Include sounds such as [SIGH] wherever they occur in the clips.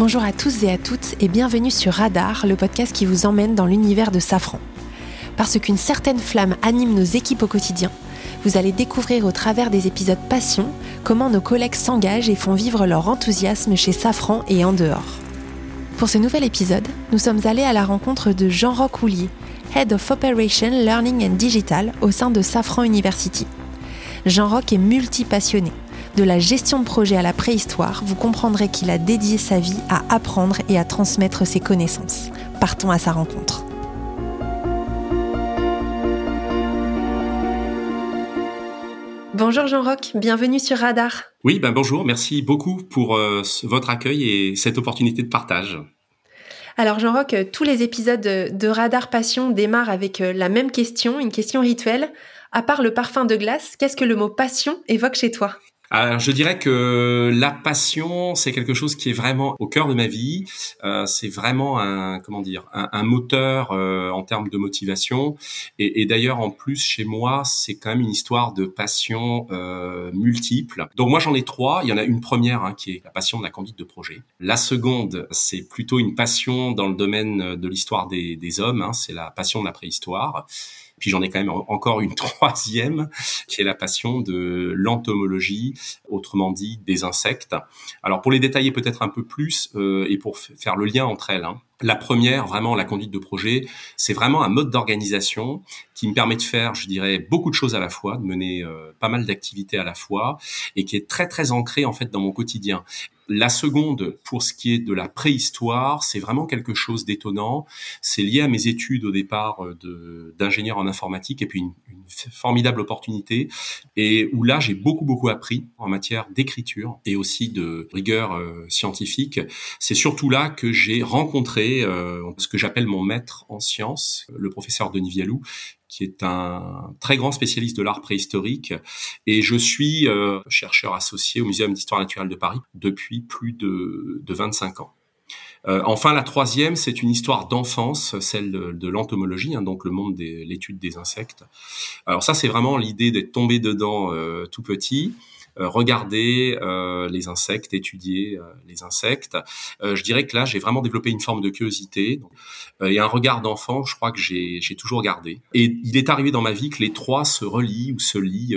Bonjour à tous et à toutes et bienvenue sur Radar, le podcast qui vous emmène dans l'univers de Safran. Parce qu'une certaine flamme anime nos équipes au quotidien, vous allez découvrir au travers des épisodes Passion comment nos collègues s'engagent et font vivre leur enthousiasme chez Safran et en dehors. Pour ce nouvel épisode, nous sommes allés à la rencontre de Jean-Roch Houlier, Head of Operation Learning and Digital au sein de Safran University. Jean-Roch est multi-passionné de la gestion de projet à la préhistoire, vous comprendrez qu'il a dédié sa vie à apprendre et à transmettre ses connaissances. Partons à sa rencontre. Bonjour Jean-Roch, bienvenue sur Radar. Oui, ben bonjour, merci beaucoup pour euh, votre accueil et cette opportunité de partage. Alors Jean-Roch, tous les épisodes de Radar Passion démarrent avec euh, la même question, une question rituelle. À part le parfum de glace, qu'est-ce que le mot passion évoque chez toi? Alors, je dirais que la passion, c'est quelque chose qui est vraiment au cœur de ma vie. Euh, c'est vraiment un, comment dire, un, moteur euh, en termes de motivation. Et, et d'ailleurs, en plus, chez moi, c'est quand même une histoire de passion euh, multiple. Donc moi, j'en ai trois. Il y en a une première hein, qui est la passion de la conduite de projet. La seconde, c'est plutôt une passion dans le domaine de l'histoire des, des hommes. Hein, c'est la passion de la préhistoire. Puis j'en ai quand même encore une [LAUGHS] troisième, qui est la passion de l'entomologie, autrement dit des insectes. Alors pour les détailler peut-être un peu plus euh, et pour faire le lien entre elles, hein, la première, vraiment la conduite de projet, c'est vraiment un mode d'organisation qui me permet de faire, je dirais, beaucoup de choses à la fois, de mener euh, pas mal d'activités à la fois, et qui est très très ancré en fait dans mon quotidien. La seconde, pour ce qui est de la préhistoire, c'est vraiment quelque chose d'étonnant. C'est lié à mes études au départ euh, d'ingénieur en informatique et puis une, formidable opportunité et où là j'ai beaucoup beaucoup appris en matière d'écriture et aussi de rigueur euh, scientifique. C'est surtout là que j'ai rencontré euh, ce que j'appelle mon maître en sciences, le professeur Denis Vialou, qui est un très grand spécialiste de l'art préhistorique. Et je suis euh, chercheur associé au Muséum d'histoire naturelle de Paris depuis plus de, de 25 ans. Euh, enfin, la troisième, c'est une histoire d'enfance, celle de, l'entomologie, hein, donc le monde de l'étude des insectes. Alors ça, c'est vraiment l'idée d'être tombé dedans tout petit. Euh, regarder euh, les insectes, étudier euh, les insectes. je dirais que là, j'ai vraiment développé une forme de curiosité et un regard d'enfant, je crois que j'ai toujours gardé. Et il est arrivé dans ma vie que les trois se relient ou se lient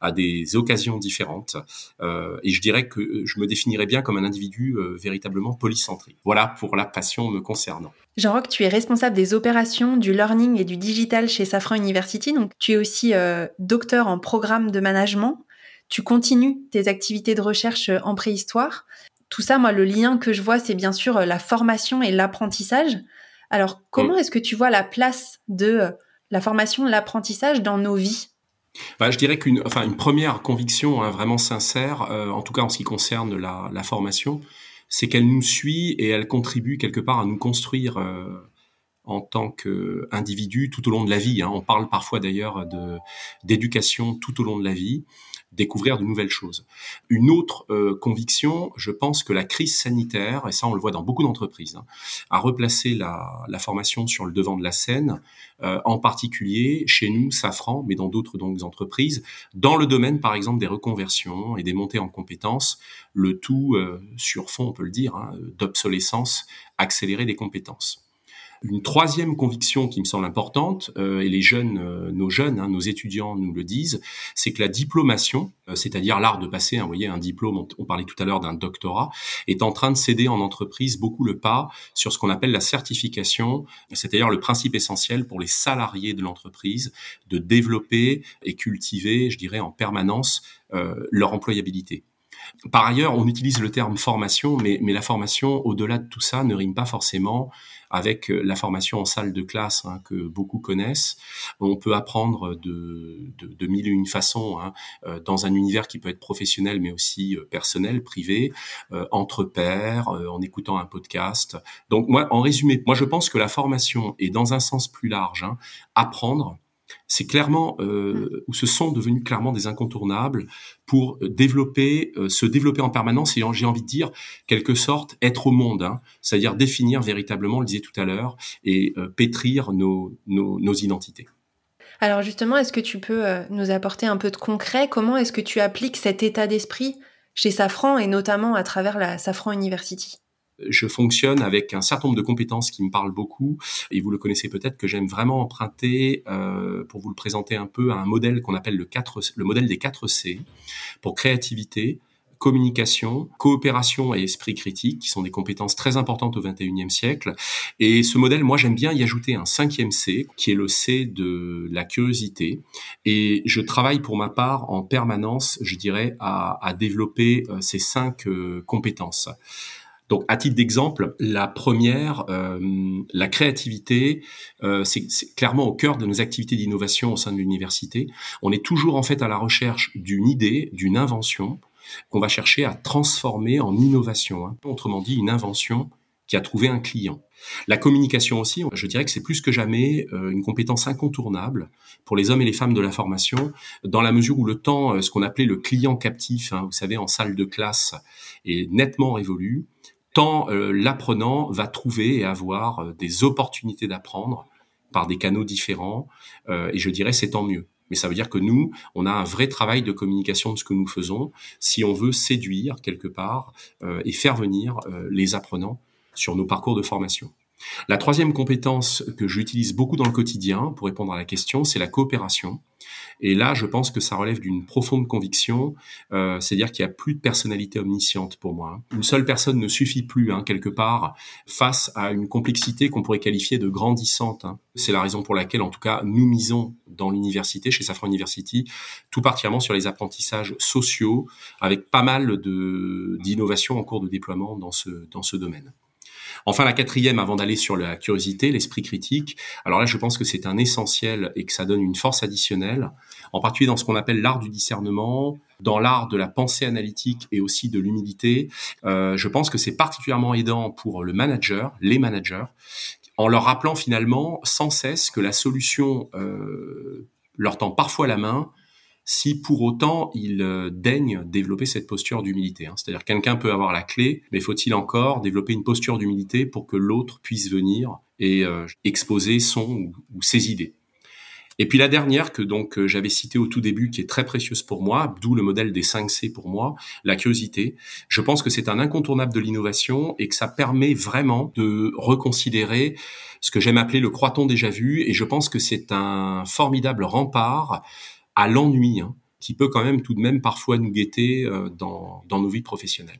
à des occasions différentes. et je dirais que je me définirais bien comme un individu véritablement polycentré. Voilà pour la passion me concernant. Jean-Roch, tu es responsable des opérations, du learning et du digital chez Safran University. Donc, tu es aussi docteur en programme de management tu continues tes activités de recherche euh, en préhistoire. Tout ça, moi, le lien que je vois, c'est bien sûr euh, la formation et l'apprentissage. Alors, comment mm. est-ce que tu vois la place de euh, la formation, l'apprentissage dans nos vies? Bah, je dirais qu'une enfin, une première conviction hein, vraiment sincère, en tout cas en ce qui concerne la, la formation, c'est qu'elle nous suit et elle contribue quelque part à nous construire en tant qu'individu tout au long de la vie. Hein. On parle parfois d'ailleurs d'éducation tout au long de la vie découvrir de nouvelles choses. Une autre euh, conviction, je pense que la crise sanitaire, et ça on le voit dans beaucoup d'entreprises, hein, a replacé la, formation sur le devant de la scène, euh, en particulier chez nous, Safran, mais dans d'autres donc entreprises, dans le domaine par exemple des reconversions et des montées en compétences, le tout euh, sur fond, on peut le dire, hein, d'obsolescence accélérée des compétences. Une troisième conviction qui me semble importante, euh, et les jeunes, euh, nos jeunes, hein, nos étudiants nous le disent, c'est que la diplomation, euh, c'est-à-dire l'art de passer, hein, vous voyez, un diplôme, on, parlait tout à l'heure d'un doctorat, est en train de céder en entreprise beaucoup le pas sur ce qu'on appelle la certification, c'est-à-dire le principe essentiel pour les salariés de l'entreprise de développer et cultiver, je dirais, en permanence leur employabilité. Par ailleurs, on utilise le terme formation, mais, mais la formation, au-delà de tout ça, ne rime pas forcément avec euh, la formation en salle de classe hein, que beaucoup connaissent. On peut apprendre de, de, de mille et une façons hein, euh, dans un univers qui peut être professionnel, mais aussi euh, personnel, privé, entre pairs, en écoutant un podcast. Donc moi, en résumé, moi je pense que la formation est dans un sens plus large, hein, apprendre c'est clairement euh, ou ce sont devenus clairement des incontournables pour développer, euh, se développer en permanence et j'ai envie de dire quelque sorte être au monde, hein, c'est-à-dire définir véritablement, on le disait tout à l'heure, et euh, pétrir nos, nos, nos, identités. Alors justement, est-ce que tu peux euh, nous apporter un peu de concret? Comment est-ce que tu appliques cet état d'esprit chez Safran et notamment à travers la Safran University? Je fonctionne avec un certain nombre de compétences qui me parlent beaucoup et vous le connaissez peut-être que j'aime vraiment emprunter euh, pour vous le présenter un peu à un modèle qu'on appelle le 4 le modèle des 4 C pour créativité, communication, coopération et esprit critique, qui sont des compétences très importantes au XXIe siècle. Et ce modèle, moi, j'aime bien y ajouter un cinquième C, qui est le C de la curiosité. Et je travaille pour ma part en permanence, je dirais, à, à développer euh, ces cinq euh, compétences. Donc, à titre d'exemple, la première, euh, la créativité, euh, c'est clairement au cœur de nos activités d'innovation au sein de l'université. On est toujours en fait à la recherche d'une idée, d'une invention qu'on va chercher à transformer en innovation. Hein. Autrement dit, une invention qui a trouvé un client. La communication aussi, je dirais que c'est plus que jamais euh, une compétence incontournable pour les hommes et les femmes de l'information, dans la mesure où le temps, euh, ce qu'on appelait le client captif, hein, vous savez, en salle de classe, est nettement révolu, euh, l'apprenant va trouver et avoir des opportunités d'apprendre par des canaux différents, et je dirais c'est tant mieux. Mais ça veut dire que nous, on a un vrai travail de communication de ce que nous faisons si on veut séduire quelque part euh, et faire venir euh, les apprenants sur nos parcours de formation. La troisième compétence que j'utilise beaucoup dans le quotidien pour répondre à la question, c'est la coopération. Et là, je pense que ça relève d'une profonde conviction, euh, c'est-à-dire qu'il n'y a plus de personnalité omnisciente pour moi. Une seule personne ne suffit plus, hein, quelque part, face à une complexité qu'on pourrait qualifier de grandissante. Hein. C'est la raison pour laquelle, en tout cas, nous misons dans l'université, chez Safran University, tout particulièrement sur les apprentissages sociaux, avec pas mal d'innovations en cours de déploiement dans ce dans ce domaine. Enfin, la quatrième, avant d'aller sur la curiosité, l'esprit critique. Alors là, je pense que c'est un essentiel et que ça donne une force additionnelle, en particulier dans ce qu'on appelle l'art du discernement, dans l'art de la pensée analytique et aussi de l'humilité. Euh, je pense que c'est particulièrement aidant pour le manager, les managers, en leur rappelant finalement sans cesse que la solution euh, leur tend parfois la main, si pour autant il euh, daigne développer cette posture d'humilité. Hein. C'est-à-dire quelqu'un peut avoir la clé, mais faut-il encore développer une posture d'humilité pour que l'autre puisse venir et euh, exposer son ou, ses idées? Et puis la dernière que donc euh, j'avais citée au tout début, qui est très précieuse pour moi, d'où le modèle des 5 C pour moi, la curiosité. Je pense que c'est un incontournable de l'innovation et que ça permet vraiment de reconsidérer ce que j'aime appeler le croiton déjà vu. Et je pense que c'est un formidable rempart à l'ennui, hein, qui peut quand même tout de même parfois nous guetter euh, dans, nos vies professionnelles.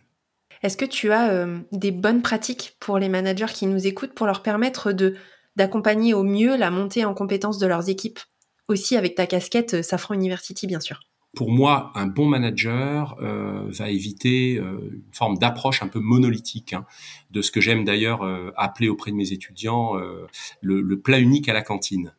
Est-ce que tu as euh, des bonnes pratiques pour les managers qui nous écoutent pour leur permettre de d'accompagner au mieux la montée en compétences de leurs équipes, aussi avec ta casquette euh, Safran University bien sûr? Pour moi, un bon manager euh, va éviter euh, une forme d'approche un peu monolithique hein, de ce que j'aime d'ailleurs euh, appeler auprès de mes étudiants le, le, plat unique à la cantine.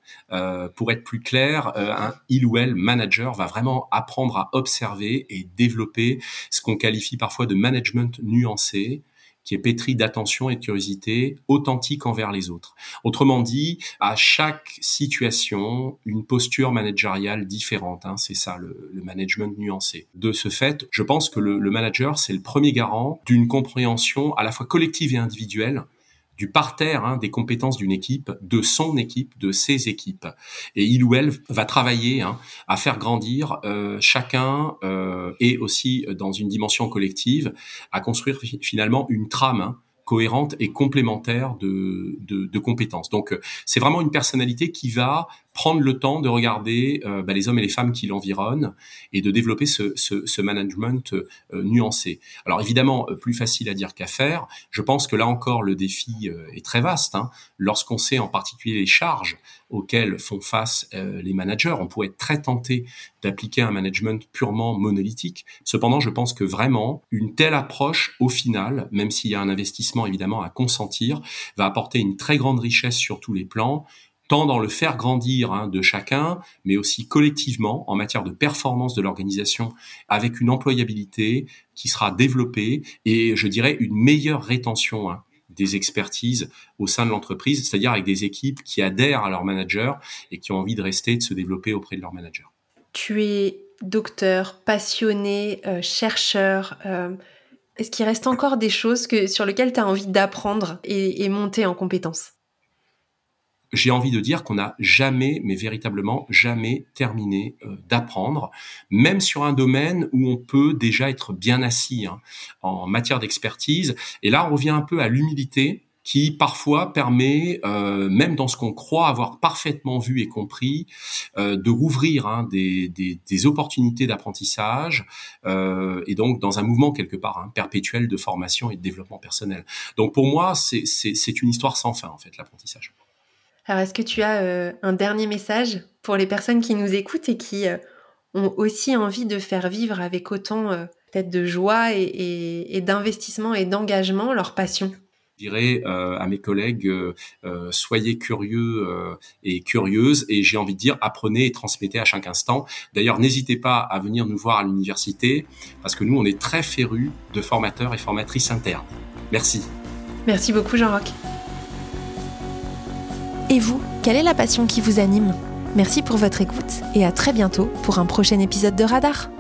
pour être plus clair, un il ou elle manager va vraiment apprendre à observer et développer ce qu'on qualifie parfois de management nuancé, qui est pétri d'attention et de curiosité authentique envers les autres. Autrement dit, à chaque situation, une posture managériale différente. Hein, c'est ça le, management nuancé. De ce fait, je pense que le, le manager, c'est le premier garant d'une compréhension à la fois collective et individuelle du parterre hein, des compétences d'une équipe, de son équipe, de ses équipes. Et il ou elle va travailler hein, à faire grandir euh, chacun euh, et aussi dans une dimension collective, à construire finalement une trame. Hein, cohérente et complémentaire de, de, de compétences. Donc, euh, c'est vraiment une personnalité qui va prendre le temps de regarder euh, bah, les hommes et les femmes qui l'environnent et de développer ce, ce, ce management euh, nuancé. Alors évidemment, euh, plus facile à dire qu'à faire. Je pense que là encore, le défi est très vaste. Hein. Lorsqu'on sait en particulier les charges auxquelles font face les managers, on pourrait être très tenté d'appliquer un management purement monolithique. Cependant, je pense que vraiment, une telle approche, au final, même s'il y a un investissement évidemment à consentir, va apporter une très grande richesse sur tous les plans tant dans le faire grandir hein, de chacun, mais aussi collectivement en matière de performance de l'organisation, avec une employabilité qui sera développée et je dirais une meilleure rétention hein, des expertises au sein de l'entreprise, c'est-à-dire avec des équipes qui adhèrent à leur manager et qui ont envie de rester, de se développer auprès de leur manager. Tu es docteur, passionné, euh, chercheur. Euh, est-ce qu'il reste encore des choses que, sur lesquelles tu as envie d'apprendre et, et monter en compétences? J'ai envie de dire qu'on n'a jamais, mais véritablement jamais terminé euh, d'apprendre, même sur un domaine où on peut déjà être bien assis hein, en matière d'expertise. Et là, on revient un peu à l'humilité qui parfois permet, euh, même dans ce qu'on croit avoir parfaitement vu et compris, euh, de rouvrir hein, des, des, des, opportunités d'apprentissage euh, et donc dans un mouvement quelque part hein, perpétuel de formation et de développement personnel. Donc pour moi, c'est une histoire sans fin en fait l'apprentissage. Alors est-ce que tu as euh, un dernier message pour les personnes qui nous écoutent et qui euh, ont aussi envie de faire vivre avec autant peut-être de joie et, et, et d'investissement et d'engagement leur passion? Je dirais euh, à mes collègues, euh, euh, soyez curieux et curieuses, et j'ai envie de dire, apprenez et transmettez à chaque instant. D'ailleurs, n'hésitez pas à venir nous voir à l'université, parce que nous, on est très férus de formateurs et formatrices internes. Merci. Merci beaucoup, Jean-Roch. Et vous, quelle est la passion qui vous anime? Merci pour votre écoute et à très bientôt pour un prochain épisode de Radar.